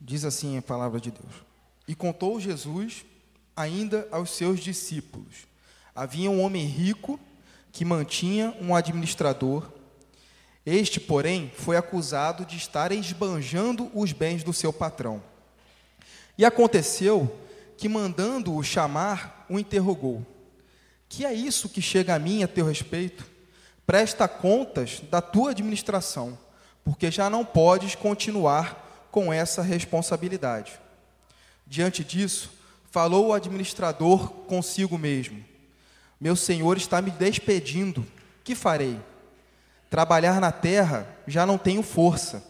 Diz assim a palavra de Deus. E contou Jesus ainda aos seus discípulos. Havia um homem rico que mantinha um administrador. Este, porém, foi acusado de estar esbanjando os bens do seu patrão. E aconteceu que, mandando-o chamar, o interrogou: Que é isso que chega a mim a teu respeito? Presta contas da tua administração, porque já não podes continuar com essa responsabilidade. Diante disso, falou o administrador consigo mesmo: Meu senhor está me despedindo, que farei? Trabalhar na terra já não tenho força.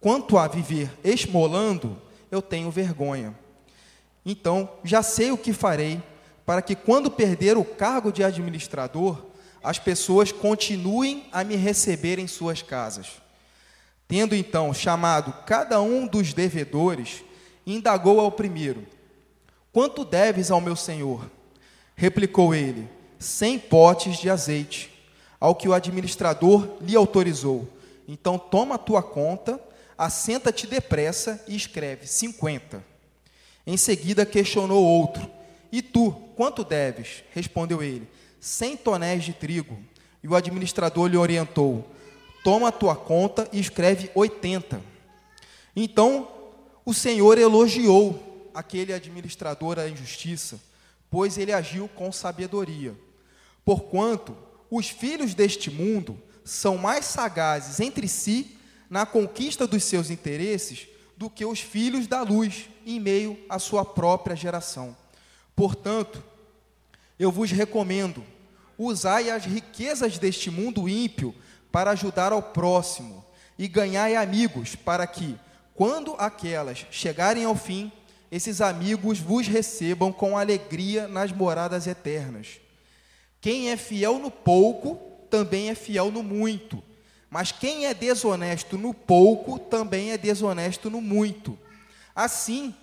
Quanto a viver esmolando, eu tenho vergonha. Então, já sei o que farei para que, quando perder o cargo de administrador, as pessoas continuem a me receber em suas casas. Tendo então chamado cada um dos devedores, indagou ao primeiro: Quanto deves ao meu senhor? Replicou ele: Cem potes de azeite. Ao que o administrador lhe autorizou: Então toma a tua conta, assenta-te depressa e escreve: cinquenta. Em seguida questionou outro: E tu, quanto deves? Respondeu ele: Cem tonéis de trigo. E o administrador lhe orientou: Toma a tua conta e escreve oitenta. Então o Senhor elogiou aquele administrador da injustiça, pois ele agiu com sabedoria. Porquanto os filhos deste mundo são mais sagazes entre si na conquista dos seus interesses do que os filhos da luz em meio à sua própria geração. Portanto, eu vos recomendo, usai as riquezas deste mundo ímpio para ajudar ao próximo e ganhai amigos para que, quando aquelas chegarem ao fim, esses amigos vos recebam com alegria nas moradas eternas. Quem é fiel no pouco, também é fiel no muito. Mas quem é desonesto no pouco, também é desonesto no muito. Assim,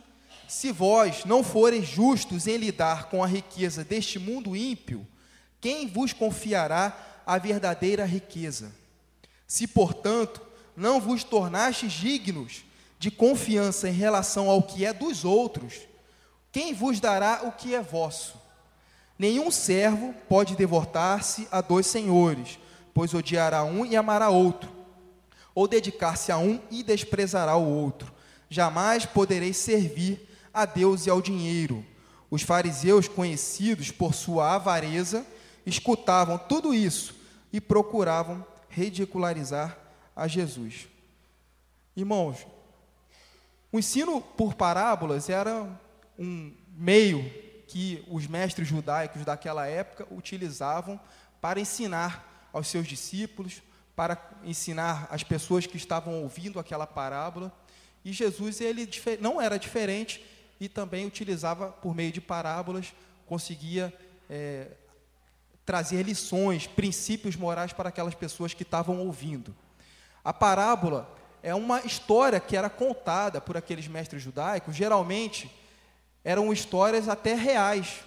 se vós não forem justos em lidar com a riqueza deste mundo ímpio, quem vos confiará a verdadeira riqueza? Se, portanto, não vos tornastes dignos de confiança em relação ao que é dos outros, quem vos dará o que é vosso? Nenhum servo pode devotar-se a dois senhores, pois odiará um e amará outro, ou dedicar-se a um e desprezará o outro. Jamais podereis servir a Deus e ao dinheiro. Os fariseus, conhecidos por sua avareza, escutavam tudo isso e procuravam ridicularizar a Jesus. Irmãos, o ensino por parábolas era um meio que os mestres judaicos daquela época utilizavam para ensinar aos seus discípulos, para ensinar as pessoas que estavam ouvindo aquela parábola. E Jesus ele não era diferente e também utilizava por meio de parábolas conseguia é, trazer lições, princípios morais para aquelas pessoas que estavam ouvindo. A parábola é uma história que era contada por aqueles mestres judaicos, geralmente eram histórias até reais.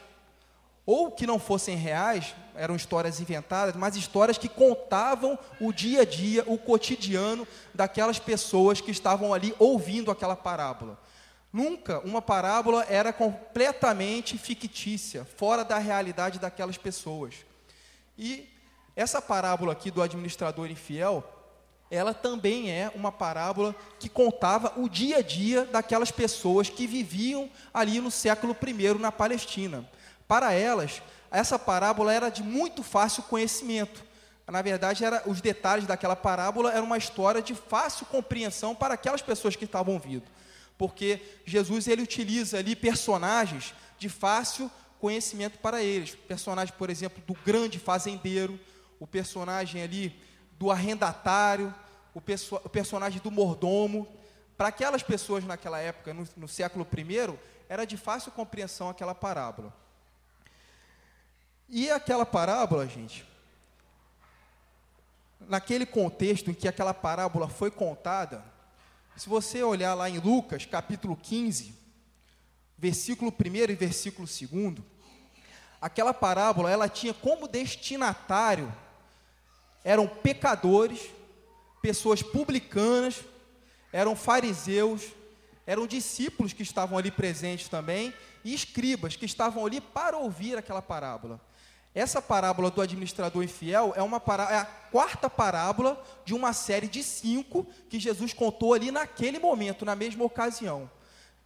Ou que não fossem reais, eram histórias inventadas, mas histórias que contavam o dia a dia, o cotidiano daquelas pessoas que estavam ali ouvindo aquela parábola. Nunca uma parábola era completamente fictícia, fora da realidade daquelas pessoas. E essa parábola aqui do administrador infiel, ela também é uma parábola que contava o dia a dia daquelas pessoas que viviam ali no século I na Palestina. Para elas, essa parábola era de muito fácil conhecimento. Na verdade, era, os detalhes daquela parábola eram uma história de fácil compreensão para aquelas pessoas que estavam ouvindo. Porque Jesus ele utiliza ali personagens de fácil conhecimento para eles. Personagem, por exemplo, do grande fazendeiro, o personagem ali do arrendatário, o, perso o personagem do mordomo. Para aquelas pessoas naquela época, no, no século I, era de fácil compreensão aquela parábola. E aquela parábola, gente, naquele contexto em que aquela parábola foi contada, se você olhar lá em Lucas, capítulo 15, versículo 1 e versículo 2, aquela parábola, ela tinha como destinatário eram pecadores, pessoas publicanas, eram fariseus, eram discípulos que estavam ali presentes também e escribas que estavam ali para ouvir aquela parábola. Essa parábola do administrador infiel é, uma pará é a quarta parábola de uma série de cinco que Jesus contou ali naquele momento, na mesma ocasião.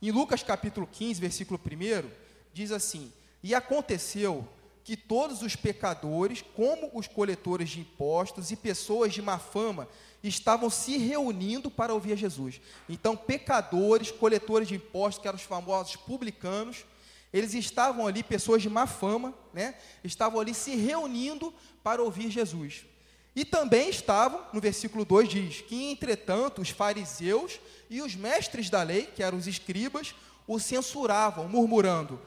Em Lucas capítulo 15, versículo 1, diz assim: E aconteceu que todos os pecadores, como os coletores de impostos e pessoas de má fama, estavam se reunindo para ouvir Jesus. Então, pecadores, coletores de impostos, que eram os famosos publicanos, eles estavam ali, pessoas de má fama, né? Estavam ali se reunindo para ouvir Jesus. E também estavam, no versículo 2 diz, que entretanto os fariseus e os mestres da lei, que eram os escribas, o censuravam, murmurando: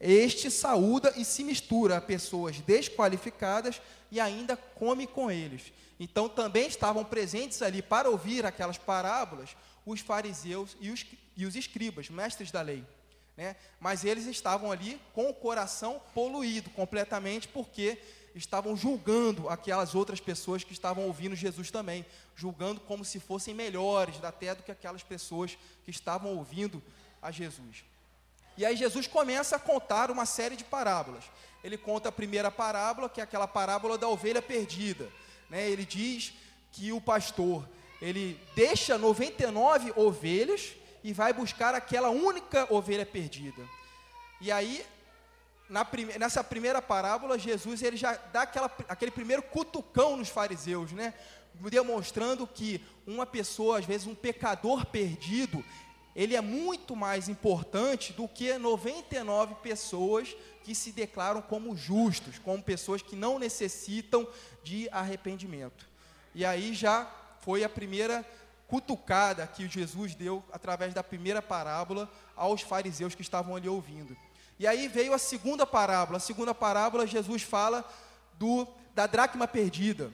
Este saúda e se mistura a pessoas desqualificadas e ainda come com eles. Então também estavam presentes ali para ouvir aquelas parábolas os fariseus e os, e os escribas, mestres da lei. Né? Mas eles estavam ali com o coração poluído completamente, porque estavam julgando aquelas outras pessoas que estavam ouvindo Jesus também, julgando como se fossem melhores até do que aquelas pessoas que estavam ouvindo a Jesus. E aí Jesus começa a contar uma série de parábolas. Ele conta a primeira parábola, que é aquela parábola da ovelha perdida. Né? Ele diz que o pastor ele deixa 99 ovelhas e vai buscar aquela única ovelha perdida. E aí, prime nessa primeira parábola, Jesus ele já dá aquela, aquele primeiro cutucão nos fariseus, né? demonstrando que uma pessoa, às vezes um pecador perdido, ele é muito mais importante do que 99 pessoas que se declaram como justos, como pessoas que não necessitam de arrependimento. E aí já foi a primeira cutucada que Jesus deu através da primeira parábola aos fariseus que estavam ali ouvindo. E aí veio a segunda parábola. A segunda parábola, Jesus fala do, da dracma perdida.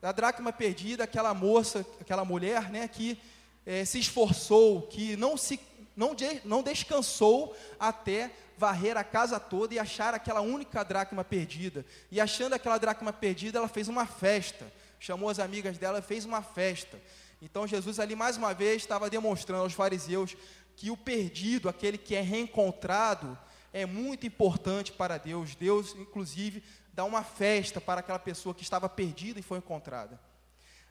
Da dracma perdida, aquela moça, aquela mulher, né, que é, se esforçou, que não, se, não, de, não descansou até varrer a casa toda e achar aquela única dracma perdida. E achando aquela dracma perdida, ela fez uma festa. Chamou as amigas dela, fez uma festa. Então Jesus ali mais uma vez estava demonstrando aos fariseus que o perdido, aquele que é reencontrado, é muito importante para Deus. Deus, inclusive, dá uma festa para aquela pessoa que estava perdida e foi encontrada.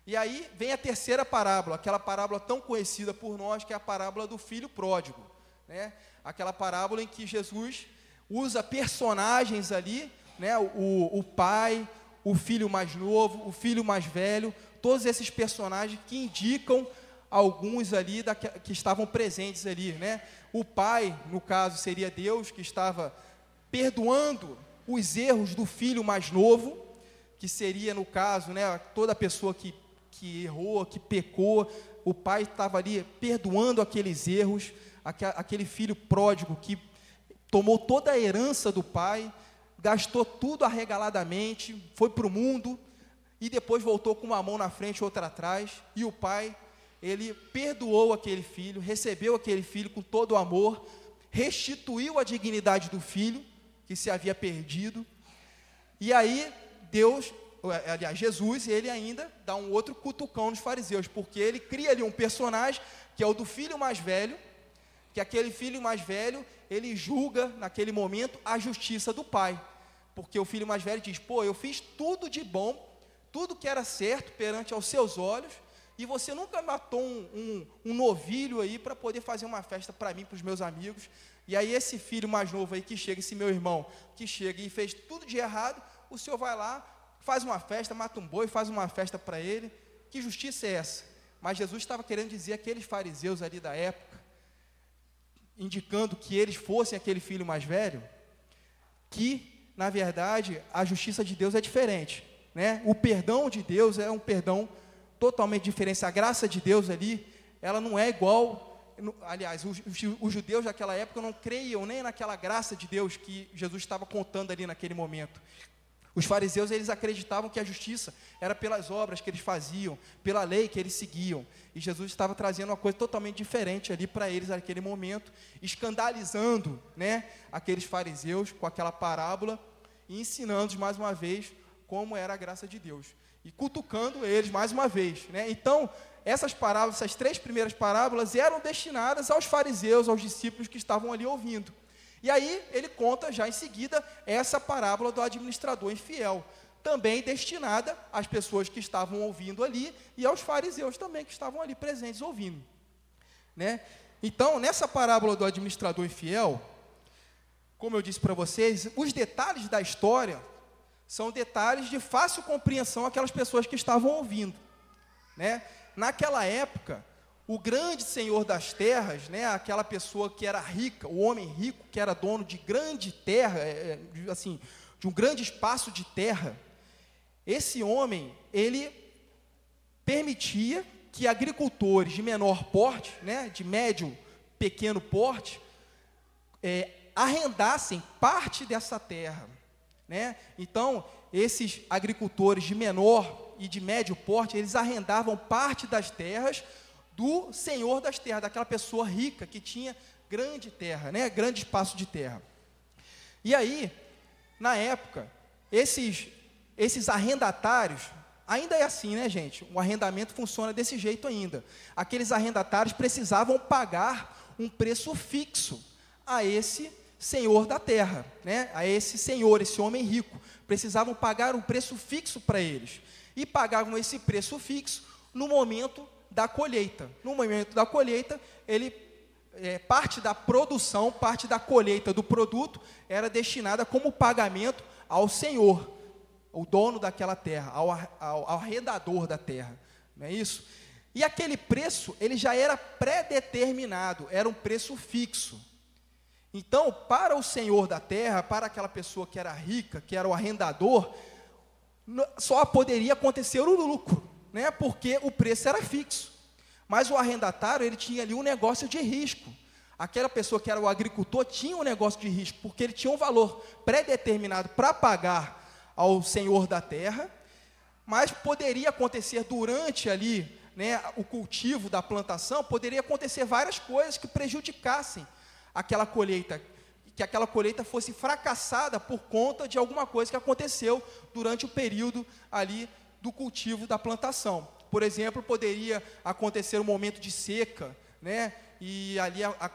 E aí vem a terceira parábola, aquela parábola tão conhecida por nós, que é a parábola do filho pródigo. Né? Aquela parábola em que Jesus usa personagens ali, né? o, o pai, o filho mais novo, o filho mais velho, todos esses personagens que indicam alguns ali da, que estavam presentes ali, né? O pai, no caso, seria Deus que estava perdoando os erros do filho mais novo, que seria no caso, né, toda pessoa que, que errou, que pecou, o pai estava ali perdoando aqueles erros, aquele filho pródigo que tomou toda a herança do pai, gastou tudo arregaladamente, foi para o mundo, e depois voltou com uma mão na frente outra atrás, e o pai, ele perdoou aquele filho, recebeu aquele filho com todo o amor, restituiu a dignidade do filho, que se havia perdido, e aí Deus, aliás, Jesus, ele ainda dá um outro cutucão nos fariseus, porque ele cria ali um personagem, que é o do filho mais velho, que aquele filho mais velho, ele julga naquele momento a justiça do pai, porque o filho mais velho diz: pô, eu fiz tudo de bom tudo que era certo perante aos seus olhos, e você nunca matou um, um, um novilho aí para poder fazer uma festa para mim, para os meus amigos. E aí esse filho mais novo aí que chega, esse meu irmão, que chega e fez tudo de errado, o senhor vai lá, faz uma festa, mata um boi, faz uma festa para ele. Que justiça é essa? Mas Jesus estava querendo dizer aqueles fariseus ali da época, indicando que eles fossem aquele filho mais velho, que, na verdade, a justiça de Deus é diferente. Né? O perdão de Deus é um perdão totalmente diferente. A graça de Deus ali, ela não é igual. Aliás, os, judeus daquela época não creiam nem naquela graça de Deus que Jesus estava contando ali naquele momento. Os fariseus eles acreditavam que a justiça era pelas obras que eles faziam, pela lei que eles seguiam. E Jesus estava trazendo uma coisa totalmente diferente ali para eles naquele momento, escandalizando, né, aqueles fariseus com aquela parábola e ensinando mais uma vez como era a graça de Deus. E cutucando eles mais uma vez. Né? Então, essas parábolas, essas três primeiras parábolas, eram destinadas aos fariseus, aos discípulos que estavam ali ouvindo. E aí ele conta já em seguida essa parábola do administrador infiel, também destinada às pessoas que estavam ouvindo ali e aos fariseus também que estavam ali presentes ouvindo. Né? Então, nessa parábola do administrador infiel, como eu disse para vocês, os detalhes da história são detalhes de fácil compreensão aquelas pessoas que estavam ouvindo. Né? Naquela época, o grande senhor das terras, né, aquela pessoa que era rica, o homem rico que era dono de grande terra, é, é assim, de um grande espaço de terra, esse homem, ele permitia que agricultores de menor porte, né, de médio, pequeno porte, é, arrendassem parte dessa terra. Né? Então, esses agricultores de menor e de médio porte, eles arrendavam parte das terras do senhor das terras, daquela pessoa rica que tinha grande terra, né? grande espaço de terra. E aí, na época, esses, esses arrendatários, ainda é assim, né, gente? O arrendamento funciona desse jeito ainda. Aqueles arrendatários precisavam pagar um preço fixo a esse senhor da terra, né? a esse senhor, esse homem rico. Precisavam pagar um preço fixo para eles. E pagavam esse preço fixo no momento da colheita. No momento da colheita, ele é, parte da produção, parte da colheita do produto era destinada como pagamento ao Senhor, o dono daquela terra, ao, ao, ao da terra. Não é isso? E aquele preço, ele já era pré-determinado, era um preço fixo. Então, para o senhor da terra, para aquela pessoa que era rica, que era o arrendador, só poderia acontecer o lucro né, porque o preço era fixo. Mas o arrendatário, ele tinha ali um negócio de risco. Aquela pessoa que era o agricultor tinha um negócio de risco, porque ele tinha um valor pré-determinado para pagar ao senhor da terra, mas poderia acontecer durante ali, né, o cultivo da plantação, poderia acontecer várias coisas que prejudicassem aquela colheita, que aquela colheita fosse fracassada por conta de alguma coisa que aconteceu durante o período ali do cultivo da plantação. Por exemplo, poderia acontecer um momento de seca, né? E ali a, a,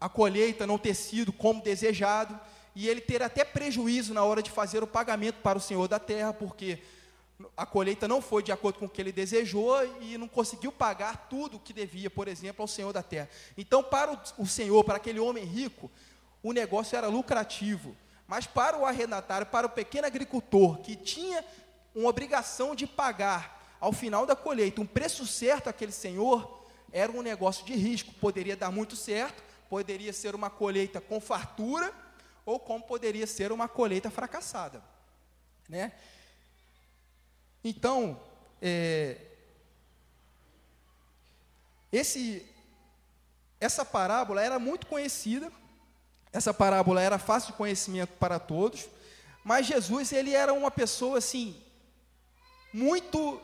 a colheita não ter sido como desejado, e ele ter até prejuízo na hora de fazer o pagamento para o senhor da terra, porque a colheita não foi de acordo com o que ele desejou e não conseguiu pagar tudo o que devia, por exemplo, ao senhor da terra. Então, para o, o senhor, para aquele homem rico, o negócio era lucrativo. Mas para o arrendatário, para o pequeno agricultor que tinha uma obrigação de pagar ao final da colheita um preço certo àquele senhor, era um negócio de risco. Poderia dar muito certo, poderia ser uma colheita com fartura, ou como poderia ser uma colheita fracassada. Né? Então, é, esse, essa parábola era muito conhecida, essa parábola era fácil de conhecimento para todos, mas Jesus ele era uma pessoa assim muito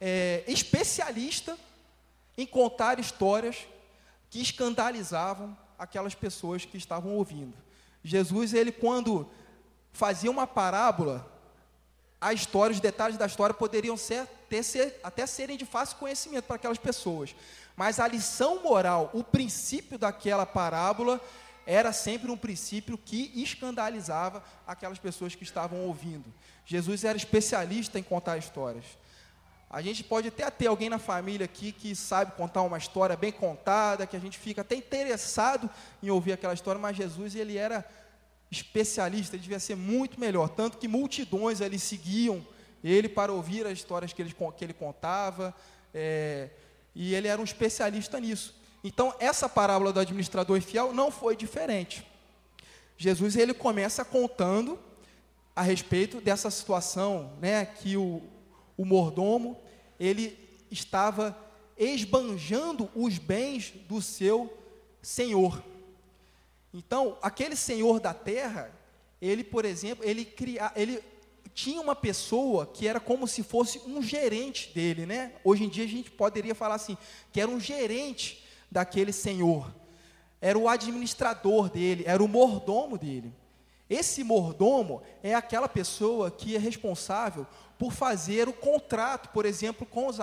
é, especialista em contar histórias que escandalizavam aquelas pessoas que estavam ouvindo. Jesus, ele quando fazia uma parábola, a história, os detalhes da história poderiam ser, ter, ser, até serem de fácil conhecimento para aquelas pessoas. Mas a lição moral, o princípio daquela parábola, era sempre um princípio que escandalizava aquelas pessoas que estavam ouvindo. Jesus era especialista em contar histórias. A gente pode até ter alguém na família aqui que sabe contar uma história bem contada, que a gente fica até interessado em ouvir aquela história, mas Jesus ele era especialista, ele devia ser muito melhor, tanto que multidões ali seguiam ele para ouvir as histórias que ele, que ele contava, é, e ele era um especialista nisso. Então, essa parábola do administrador infiel não foi diferente. Jesus ele começa contando a respeito dessa situação, né, que o, o mordomo ele estava esbanjando os bens do seu senhor. Então, aquele senhor da terra, ele, por exemplo, ele cria, ele tinha uma pessoa que era como se fosse um gerente dele, né? Hoje em dia a gente poderia falar assim, que era um gerente daquele senhor. Era o administrador dele, era o mordomo dele. Esse mordomo é aquela pessoa que é responsável por fazer o contrato, por exemplo, com os,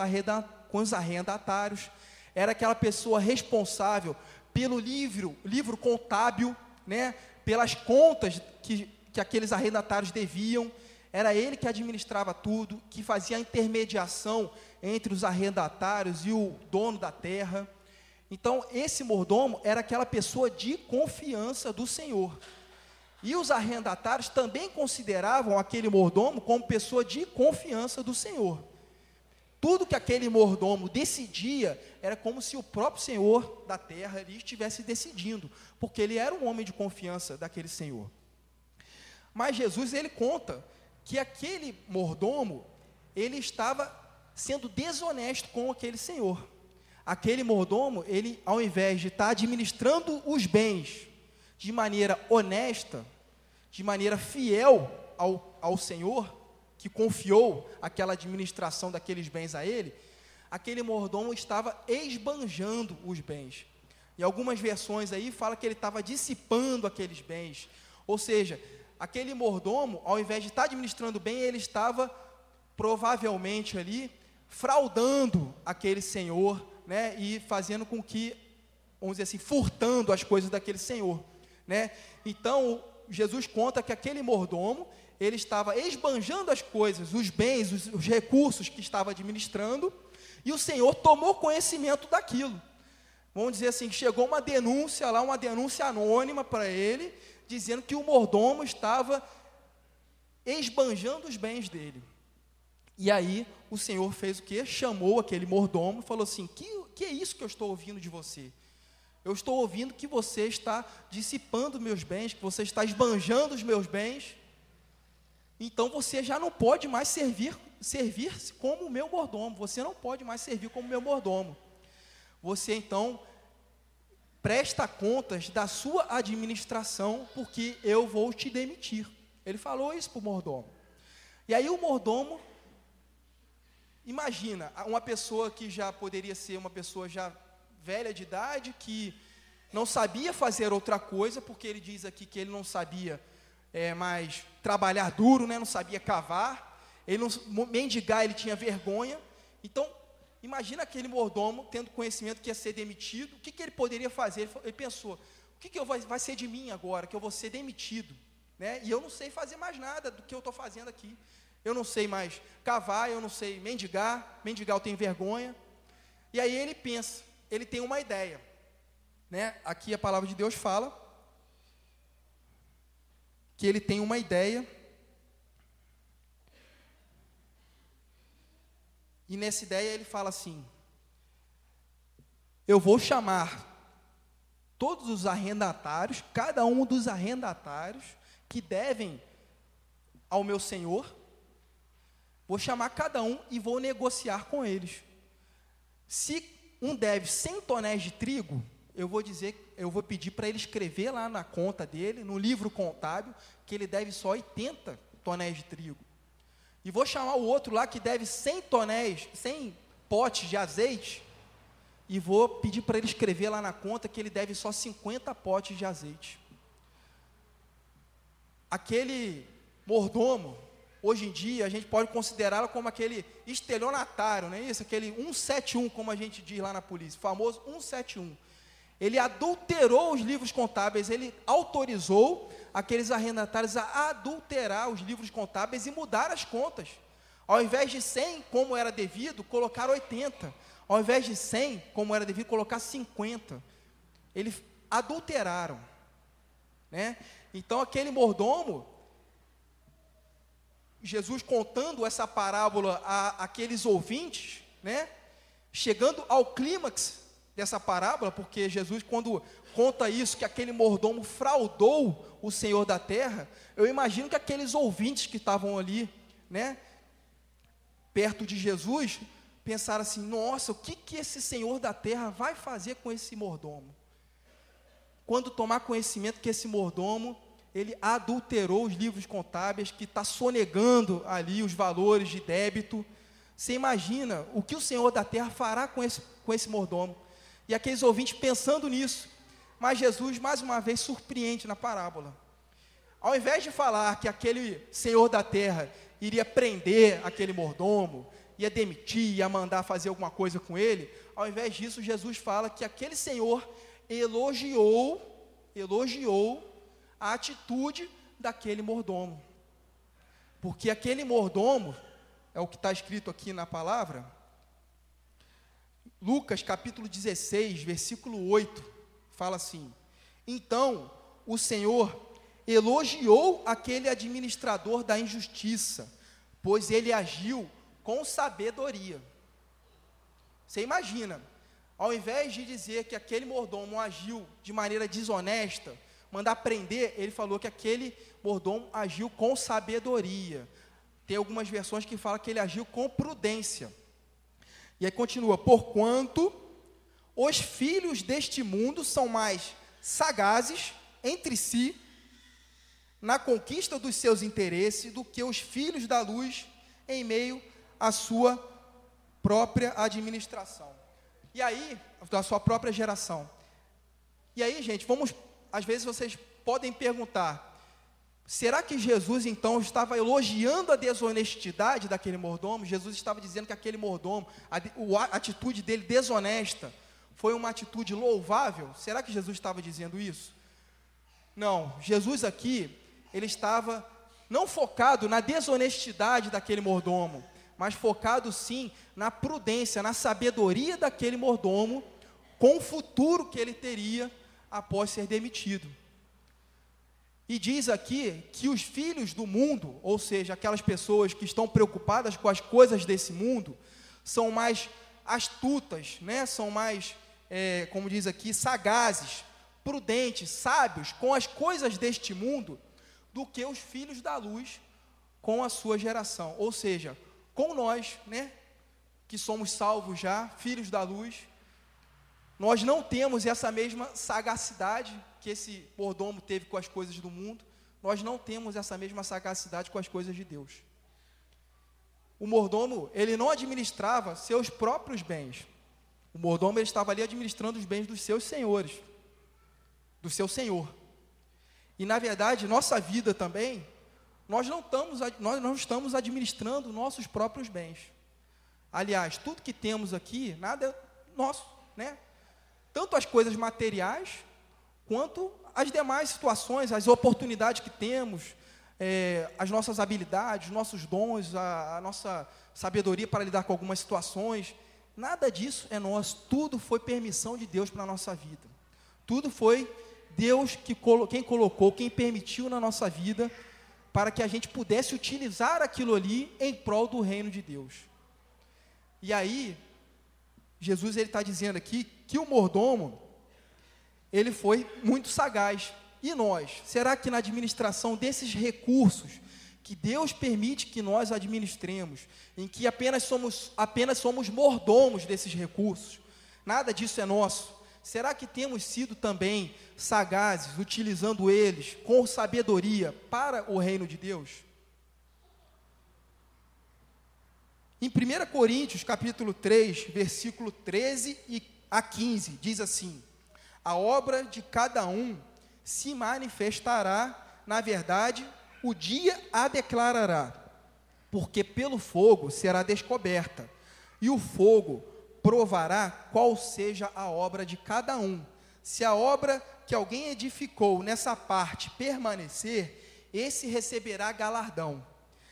com os arrendatários, era aquela pessoa responsável pelo livro, livro contábil, né, pelas contas que, que aqueles arrendatários deviam, era ele que administrava tudo, que fazia a intermediação entre os arrendatários e o dono da terra. Então, esse mordomo era aquela pessoa de confiança do Senhor. E os arrendatários também consideravam aquele mordomo como pessoa de confiança do Senhor. Tudo que aquele mordomo decidia era como se o próprio Senhor da terra ali estivesse decidindo, porque ele era um homem de confiança daquele Senhor. Mas Jesus ele conta que aquele mordomo ele estava sendo desonesto com aquele Senhor. Aquele mordomo, ele ao invés de estar administrando os bens de maneira honesta, de maneira fiel ao, ao Senhor, que confiou aquela administração daqueles bens a ele, aquele mordomo estava esbanjando os bens. Em algumas versões aí fala que ele estava dissipando aqueles bens. Ou seja, aquele mordomo, ao invés de estar administrando bem, ele estava provavelmente ali fraudando aquele senhor, né, e fazendo com que, vamos dizer assim, furtando as coisas daquele senhor, né? Então, Jesus conta que aquele mordomo, ele estava esbanjando as coisas, os bens, os, os recursos que estava administrando, e o Senhor tomou conhecimento daquilo. Vamos dizer assim, chegou uma denúncia lá, uma denúncia anônima para ele, dizendo que o mordomo estava esbanjando os bens dele. E aí o Senhor fez o que? Chamou aquele mordomo e falou assim: que, que é isso que eu estou ouvindo de você? Eu estou ouvindo que você está dissipando meus bens, que você está esbanjando os meus bens então você já não pode mais servir servir como meu mordomo. Você não pode mais servir como meu mordomo. Você então presta contas da sua administração, porque eu vou te demitir. Ele falou isso para o mordomo. E aí o mordomo, imagina, uma pessoa que já poderia ser uma pessoa já velha de idade, que não sabia fazer outra coisa, porque ele diz aqui que ele não sabia é, mais trabalhar duro, né? não sabia cavar, ele não mendigar, ele tinha vergonha. Então, imagina aquele mordomo tendo conhecimento que ia ser demitido, o que, que ele poderia fazer? Ele, ele pensou: o que, que eu, vai, vai ser de mim agora, que eu vou ser demitido? Né? E eu não sei fazer mais nada do que eu estou fazendo aqui. Eu não sei mais cavar, eu não sei mendigar, mendigar eu tenho vergonha. E aí ele pensa, ele tem uma ideia. Né? Aqui a palavra de Deus fala que ele tem uma ideia. E nessa ideia ele fala assim: Eu vou chamar todos os arrendatários, cada um dos arrendatários que devem ao meu senhor, vou chamar cada um e vou negociar com eles. Se um deve 100 tonéis de trigo, eu vou dizer, eu vou pedir para ele escrever lá na conta dele, no livro contábil, que ele deve só 80 tonéis de trigo. E vou chamar o outro lá que deve 100 tonéis, 100 potes de azeite, e vou pedir para ele escrever lá na conta que ele deve só 50 potes de azeite. Aquele mordomo, hoje em dia, a gente pode considerá-lo como aquele estelionatário, não é isso? Aquele 171, como a gente diz lá na polícia, famoso 171 ele adulterou os livros contábeis, ele autorizou aqueles arrendatários a adulterar os livros contábeis e mudar as contas. Ao invés de 100, como era devido, colocar 80. Ao invés de 100, como era devido, colocar 50. Eles adulteraram. Né? Então, aquele mordomo, Jesus contando essa parábola a aqueles ouvintes, né? chegando ao clímax dessa parábola, porque Jesus, quando conta isso, que aquele mordomo fraudou o Senhor da terra, eu imagino que aqueles ouvintes que estavam ali, né, perto de Jesus, pensaram assim: nossa, o que, que esse Senhor da terra vai fazer com esse mordomo? Quando tomar conhecimento que esse mordomo, ele adulterou os livros contábeis, que está sonegando ali os valores de débito, você imagina o que o Senhor da terra fará com esse, com esse mordomo? E aqueles ouvintes pensando nisso. Mas Jesus, mais uma vez, surpreende na parábola. Ao invés de falar que aquele senhor da terra iria prender aquele mordomo, ia demitir, ia mandar fazer alguma coisa com ele. Ao invés disso, Jesus fala que aquele senhor elogiou, elogiou a atitude daquele mordomo. Porque aquele mordomo, é o que está escrito aqui na palavra, Lucas capítulo 16, versículo 8, fala assim: Então o Senhor elogiou aquele administrador da injustiça, pois ele agiu com sabedoria. Você imagina, ao invés de dizer que aquele mordomo agiu de maneira desonesta, mandar prender, ele falou que aquele mordomo agiu com sabedoria. Tem algumas versões que falam que ele agiu com prudência. E aí continua: Porquanto os filhos deste mundo são mais sagazes entre si na conquista dos seus interesses do que os filhos da luz em meio à sua própria administração. E aí, da sua própria geração. E aí, gente, vamos, às vezes vocês podem perguntar: Será que Jesus então estava elogiando a desonestidade daquele mordomo? Jesus estava dizendo que aquele mordomo, a, atitude dele desonesta, foi uma atitude louvável? Será que Jesus estava dizendo isso? Não, Jesus aqui, ele estava não focado na desonestidade daquele mordomo, mas focado sim na prudência, na sabedoria daquele mordomo, com o futuro que ele teria após ser demitido. E diz aqui que os filhos do mundo, ou seja, aquelas pessoas que estão preocupadas com as coisas desse mundo, são mais astutas, né? são mais, é, como diz aqui, sagazes, prudentes, sábios com as coisas deste mundo, do que os filhos da luz com a sua geração. Ou seja, com nós, né, que somos salvos já, filhos da luz, nós não temos essa mesma sagacidade que esse mordomo teve com as coisas do mundo, nós não temos essa mesma sagacidade com as coisas de Deus. O mordomo, ele não administrava seus próprios bens. O mordomo ele estava ali administrando os bens dos seus senhores, do seu senhor. E na verdade, nossa vida também, nós não estamos, nós não estamos administrando nossos próprios bens. Aliás, tudo que temos aqui, nada é nosso, né? Tanto as coisas materiais, quanto as demais situações, as oportunidades que temos, é, as nossas habilidades, os nossos dons, a, a nossa sabedoria para lidar com algumas situações. Nada disso é nosso, tudo foi permissão de Deus para a nossa vida. Tudo foi Deus que quem colocou, quem permitiu na nossa vida, para que a gente pudesse utilizar aquilo ali em prol do reino de Deus. E aí, Jesus ele está dizendo aqui que o mordomo, ele foi muito sagaz. E nós? Será que na administração desses recursos que Deus permite que nós administremos, em que apenas somos, apenas somos mordomos desses recursos, nada disso é nosso? Será que temos sido também sagazes, utilizando eles com sabedoria para o reino de Deus? Em 1 Coríntios, capítulo 3, versículo 13 a 15, diz assim: a obra de cada um se manifestará, na verdade, o dia a declarará, porque pelo fogo será descoberta, e o fogo provará qual seja a obra de cada um. Se a obra que alguém edificou nessa parte permanecer, esse receberá galardão.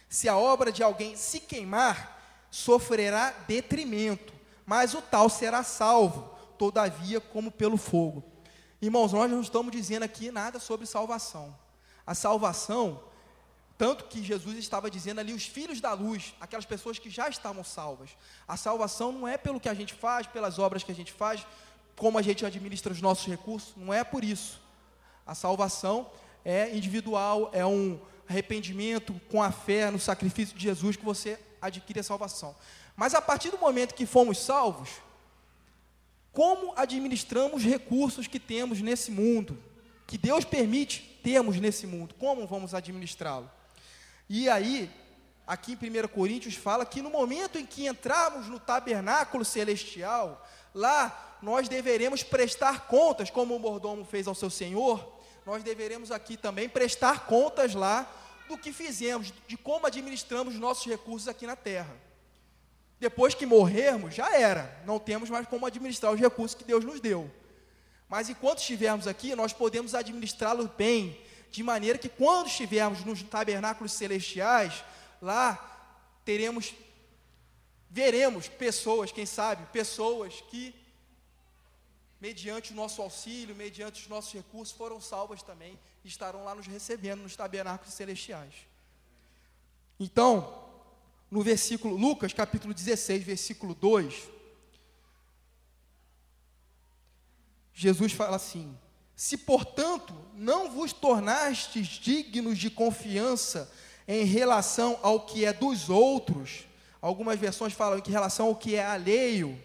Se a obra de alguém se queimar, sofrerá detrimento, mas o tal será salvo todavia, como pelo fogo. Irmãos, nós não estamos dizendo aqui nada sobre salvação. A salvação, tanto que Jesus estava dizendo ali, os filhos da luz, aquelas pessoas que já estavam salvas. A salvação não é pelo que a gente faz, pelas obras que a gente faz, como a gente administra os nossos recursos, não é por isso. A salvação é individual, é um arrependimento com a fé no sacrifício de Jesus que você adquire a salvação. Mas a partir do momento que fomos salvos, como administramos recursos que temos nesse mundo, que Deus permite termos nesse mundo, como vamos administrá-lo? E aí, aqui em 1 Coríntios fala que no momento em que entrarmos no tabernáculo celestial, lá nós deveremos prestar contas, como o mordomo fez ao seu senhor, nós deveremos aqui também prestar contas lá do que fizemos, de como administramos nossos recursos aqui na terra. Depois que morrermos, já era. Não temos mais como administrar os recursos que Deus nos deu. Mas enquanto estivermos aqui, nós podemos administrá-los bem, de maneira que quando estivermos nos tabernáculos celestiais, lá teremos, veremos pessoas, quem sabe, pessoas que, mediante o nosso auxílio, mediante os nossos recursos, foram salvas também, estarão lá nos recebendo nos tabernáculos celestiais. Então, no versículo, Lucas capítulo 16, versículo 2, Jesus fala assim: Se portanto não vos tornastes dignos de confiança em relação ao que é dos outros, algumas versões falam que em relação ao que é alheio,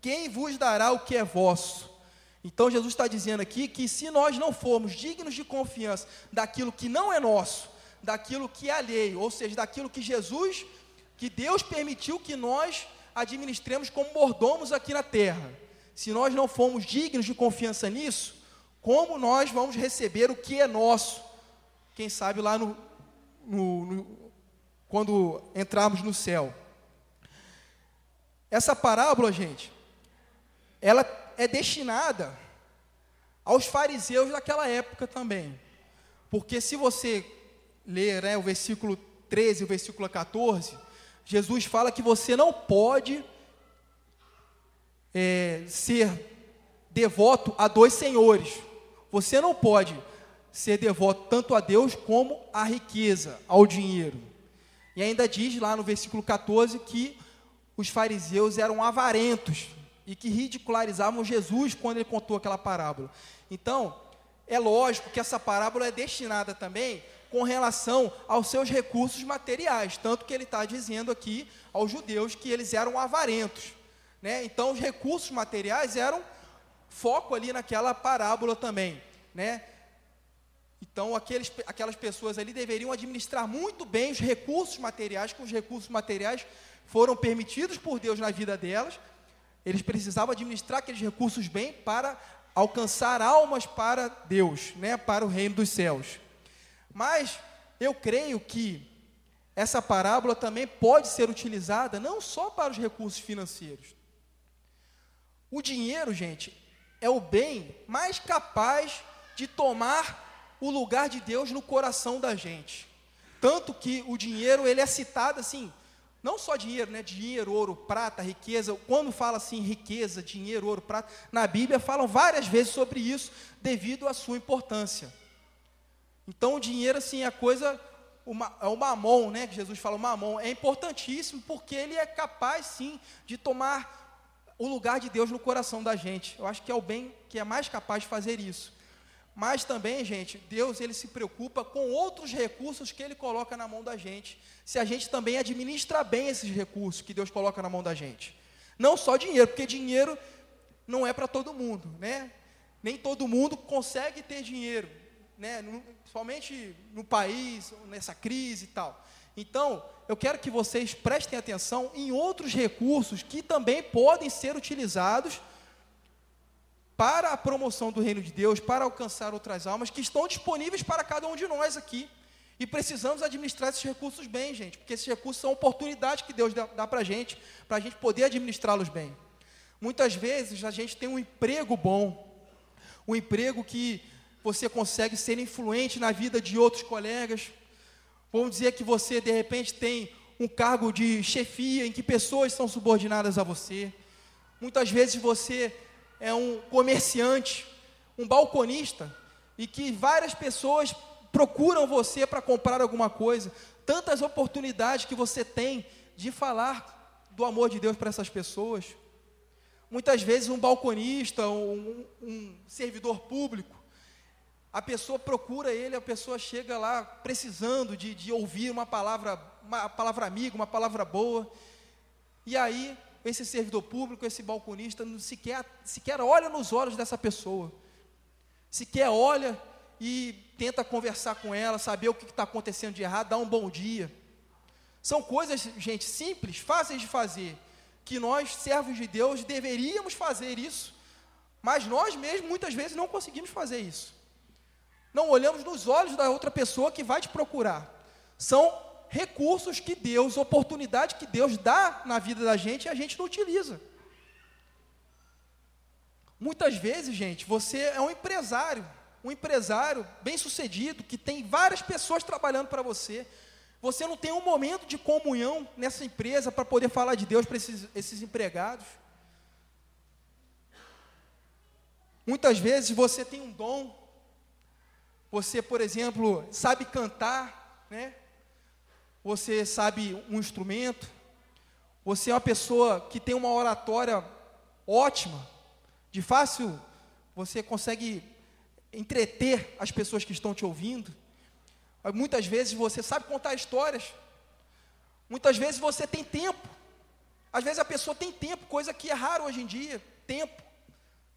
quem vos dará o que é vosso? Então Jesus está dizendo aqui que se nós não formos dignos de confiança daquilo que não é nosso, daquilo que é alheio, ou seja, daquilo que Jesus, que Deus permitiu que nós administremos como mordomos aqui na terra. Se nós não formos dignos de confiança nisso, como nós vamos receber o que é nosso? Quem sabe lá no, no, no quando entrarmos no céu. Essa parábola, gente, ela é destinada aos fariseus daquela época também. Porque se você ler né, o versículo 13 e o versículo 14, Jesus fala que você não pode é, ser devoto a dois senhores. Você não pode ser devoto tanto a Deus como à riqueza, ao dinheiro. E ainda diz lá no versículo 14 que os fariseus eram avarentos e que ridicularizavam Jesus quando ele contou aquela parábola. Então, é lógico que essa parábola é destinada também com relação aos seus recursos materiais, tanto que ele está dizendo aqui aos judeus que eles eram avarentos. Né? Então, os recursos materiais eram foco ali naquela parábola também. Né? Então, aqueles, aquelas pessoas ali deveriam administrar muito bem os recursos materiais, que os recursos materiais foram permitidos por Deus na vida delas. Eles precisavam administrar aqueles recursos bem para alcançar almas para Deus, né, para o reino dos céus. Mas eu creio que essa parábola também pode ser utilizada não só para os recursos financeiros. O dinheiro, gente, é o bem mais capaz de tomar o lugar de Deus no coração da gente. Tanto que o dinheiro, ele é citado assim, não só dinheiro, né? Dinheiro, ouro, prata, riqueza. Quando fala assim, riqueza, dinheiro, ouro, prata, na Bíblia falam várias vezes sobre isso, devido à sua importância. Então o dinheiro assim é a coisa é o mamon, né? Que Jesus fala, o mamon é importantíssimo porque ele é capaz sim de tomar o lugar de Deus no coração da gente. Eu acho que é o bem que é mais capaz de fazer isso. Mas também, gente, Deus ele se preocupa com outros recursos que ele coloca na mão da gente. Se a gente também administra bem esses recursos que Deus coloca na mão da gente. Não só dinheiro, porque dinheiro não é para todo mundo, né? Nem todo mundo consegue ter dinheiro né, somente no país, nessa crise e tal. Então, eu quero que vocês prestem atenção em outros recursos que também podem ser utilizados para a promoção do reino de Deus, para alcançar outras almas que estão disponíveis para cada um de nós aqui. E precisamos administrar esses recursos bem, gente, porque esses recursos são oportunidades que Deus dá, dá para a gente, para a gente poder administrá-los bem. Muitas vezes a gente tem um emprego bom, um emprego que você consegue ser influente na vida de outros colegas. Vamos dizer que você, de repente, tem um cargo de chefia em que pessoas são subordinadas a você. Muitas vezes você é um comerciante, um balconista, e que várias pessoas procuram você para comprar alguma coisa. Tantas oportunidades que você tem de falar do amor de Deus para essas pessoas. Muitas vezes um balconista, um, um servidor público, a pessoa procura ele, a pessoa chega lá precisando de, de ouvir uma palavra, uma palavra amiga, uma palavra boa. E aí, esse servidor público, esse balconista, não sequer, sequer olha nos olhos dessa pessoa. Sequer olha e tenta conversar com ela, saber o que está acontecendo de errado, dar um bom dia. São coisas, gente, simples, fáceis de fazer, que nós, servos de Deus, deveríamos fazer isso, mas nós mesmos muitas vezes não conseguimos fazer isso. Não olhamos nos olhos da outra pessoa que vai te procurar. São recursos que Deus, oportunidade que Deus dá na vida da gente e a gente não utiliza. Muitas vezes, gente, você é um empresário, um empresário bem-sucedido, que tem várias pessoas trabalhando para você. Você não tem um momento de comunhão nessa empresa para poder falar de Deus para esses, esses empregados. Muitas vezes você tem um dom, você, por exemplo, sabe cantar, né? Você sabe um instrumento, você é uma pessoa que tem uma oratória ótima, de fácil, você consegue entreter as pessoas que estão te ouvindo. Muitas vezes você sabe contar histórias. Muitas vezes você tem tempo. Às vezes a pessoa tem tempo, coisa que é raro hoje em dia, tempo.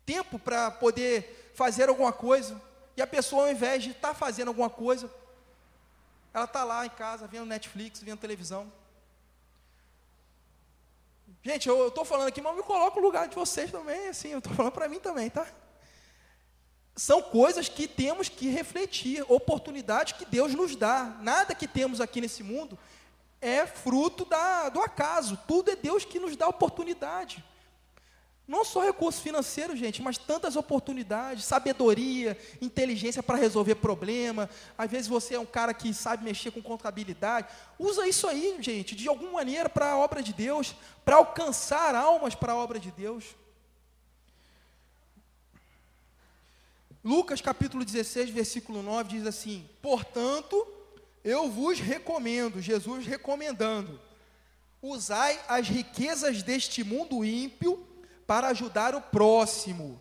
Tempo para poder fazer alguma coisa. E a pessoa, ao invés de estar tá fazendo alguma coisa, ela está lá em casa, vendo Netflix, vendo televisão. Gente, eu estou falando aqui, mas me coloco no lugar de vocês também, assim, eu estou falando para mim também, tá? São coisas que temos que refletir, oportunidades que Deus nos dá. Nada que temos aqui nesse mundo é fruto da, do acaso, tudo é Deus que nos dá oportunidade. Não só recurso financeiro, gente, mas tantas oportunidades, sabedoria, inteligência para resolver problema. Às vezes você é um cara que sabe mexer com contabilidade. Usa isso aí, gente, de alguma maneira para a obra de Deus, para alcançar almas para a obra de Deus. Lucas capítulo 16, versículo 9 diz assim: Portanto, eu vos recomendo, Jesus recomendando, usai as riquezas deste mundo ímpio para ajudar o próximo,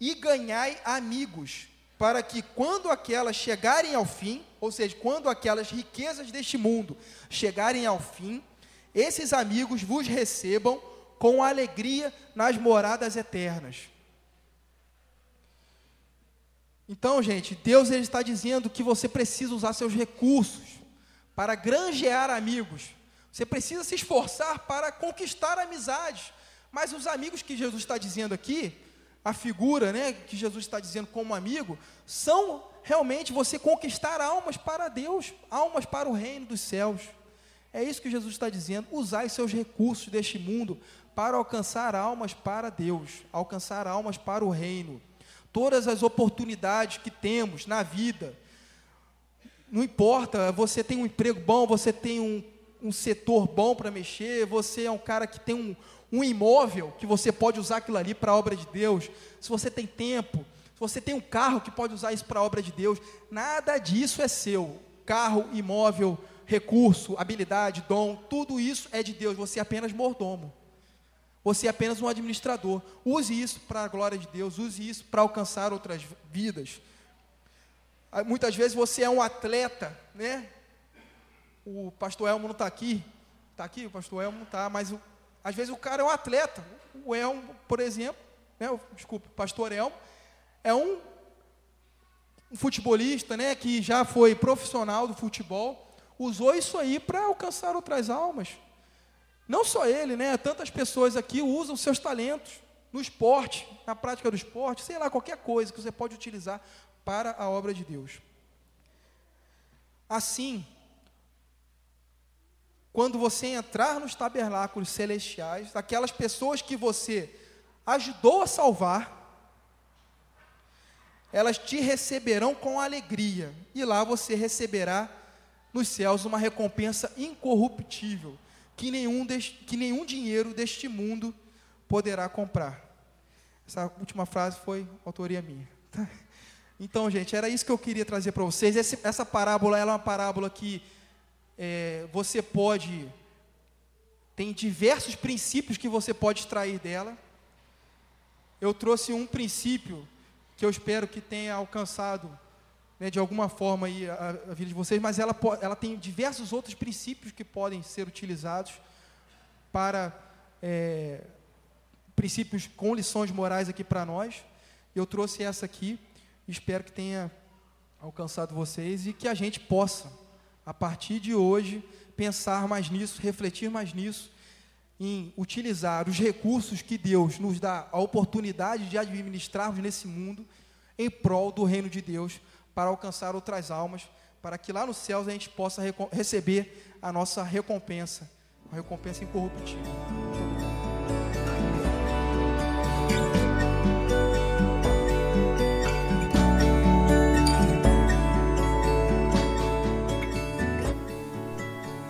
e ganhai amigos, para que quando aquelas chegarem ao fim, ou seja, quando aquelas riquezas deste mundo chegarem ao fim, esses amigos vos recebam com alegria nas moradas eternas. Então, gente, Deus ele está dizendo que você precisa usar seus recursos para granjear amigos. Você precisa se esforçar para conquistar amizades. Mas os amigos que Jesus está dizendo aqui, a figura né, que Jesus está dizendo como amigo, são realmente você conquistar almas para Deus, almas para o reino dos céus. É isso que Jesus está dizendo. Usar seus recursos deste mundo para alcançar almas para Deus, alcançar almas para o reino. Todas as oportunidades que temos na vida, não importa, você tem um emprego bom, você tem um, um setor bom para mexer, você é um cara que tem um, um imóvel que você pode usar aquilo ali para a obra de Deus, se você tem tempo, se você tem um carro que pode usar isso para a obra de Deus, nada disso é seu. Carro, imóvel, recurso, habilidade, dom, tudo isso é de Deus, você é apenas mordomo. Você é apenas um administrador. Use isso para a glória de Deus, use isso para alcançar outras vidas. Ah, muitas vezes você é um atleta, né? O pastor Elmo não está aqui. Está aqui? O pastor Elmo não está, mas o às vezes o cara é um atleta. O Elmo, por exemplo, né, desculpa, o pastor Elmo, é um, um futebolista né, que já foi profissional do futebol, usou isso aí para alcançar outras almas. Não só ele, né? Tantas pessoas aqui usam seus talentos no esporte, na prática do esporte, sei lá, qualquer coisa que você pode utilizar para a obra de Deus. Assim, quando você entrar nos tabernáculos celestiais, aquelas pessoas que você ajudou a salvar, elas te receberão com alegria, e lá você receberá nos céus uma recompensa incorruptível, que nenhum, que nenhum dinheiro deste mundo poderá comprar. Essa última frase foi autoria minha. Tá? Então, gente, era isso que eu queria trazer para vocês. Esse, essa parábola é uma parábola que é, você pode. Tem diversos princípios que você pode extrair dela. Eu trouxe um princípio que eu espero que tenha alcançado né, de alguma forma aí a, a, vida de vocês, mas ela, ela tem diversos outros princípios que podem ser utilizados para é, princípios com lições morais aqui para nós. Eu trouxe essa aqui, espero que tenha alcançado vocês e que a gente possa a partir de hoje, pensar mais nisso, refletir mais nisso, em utilizar os recursos que Deus nos dá a oportunidade de administrarmos nesse mundo em prol do reino de Deus, para alcançar outras almas, para que lá nos céus a gente possa receber a nossa recompensa, uma recompensa incorruptível.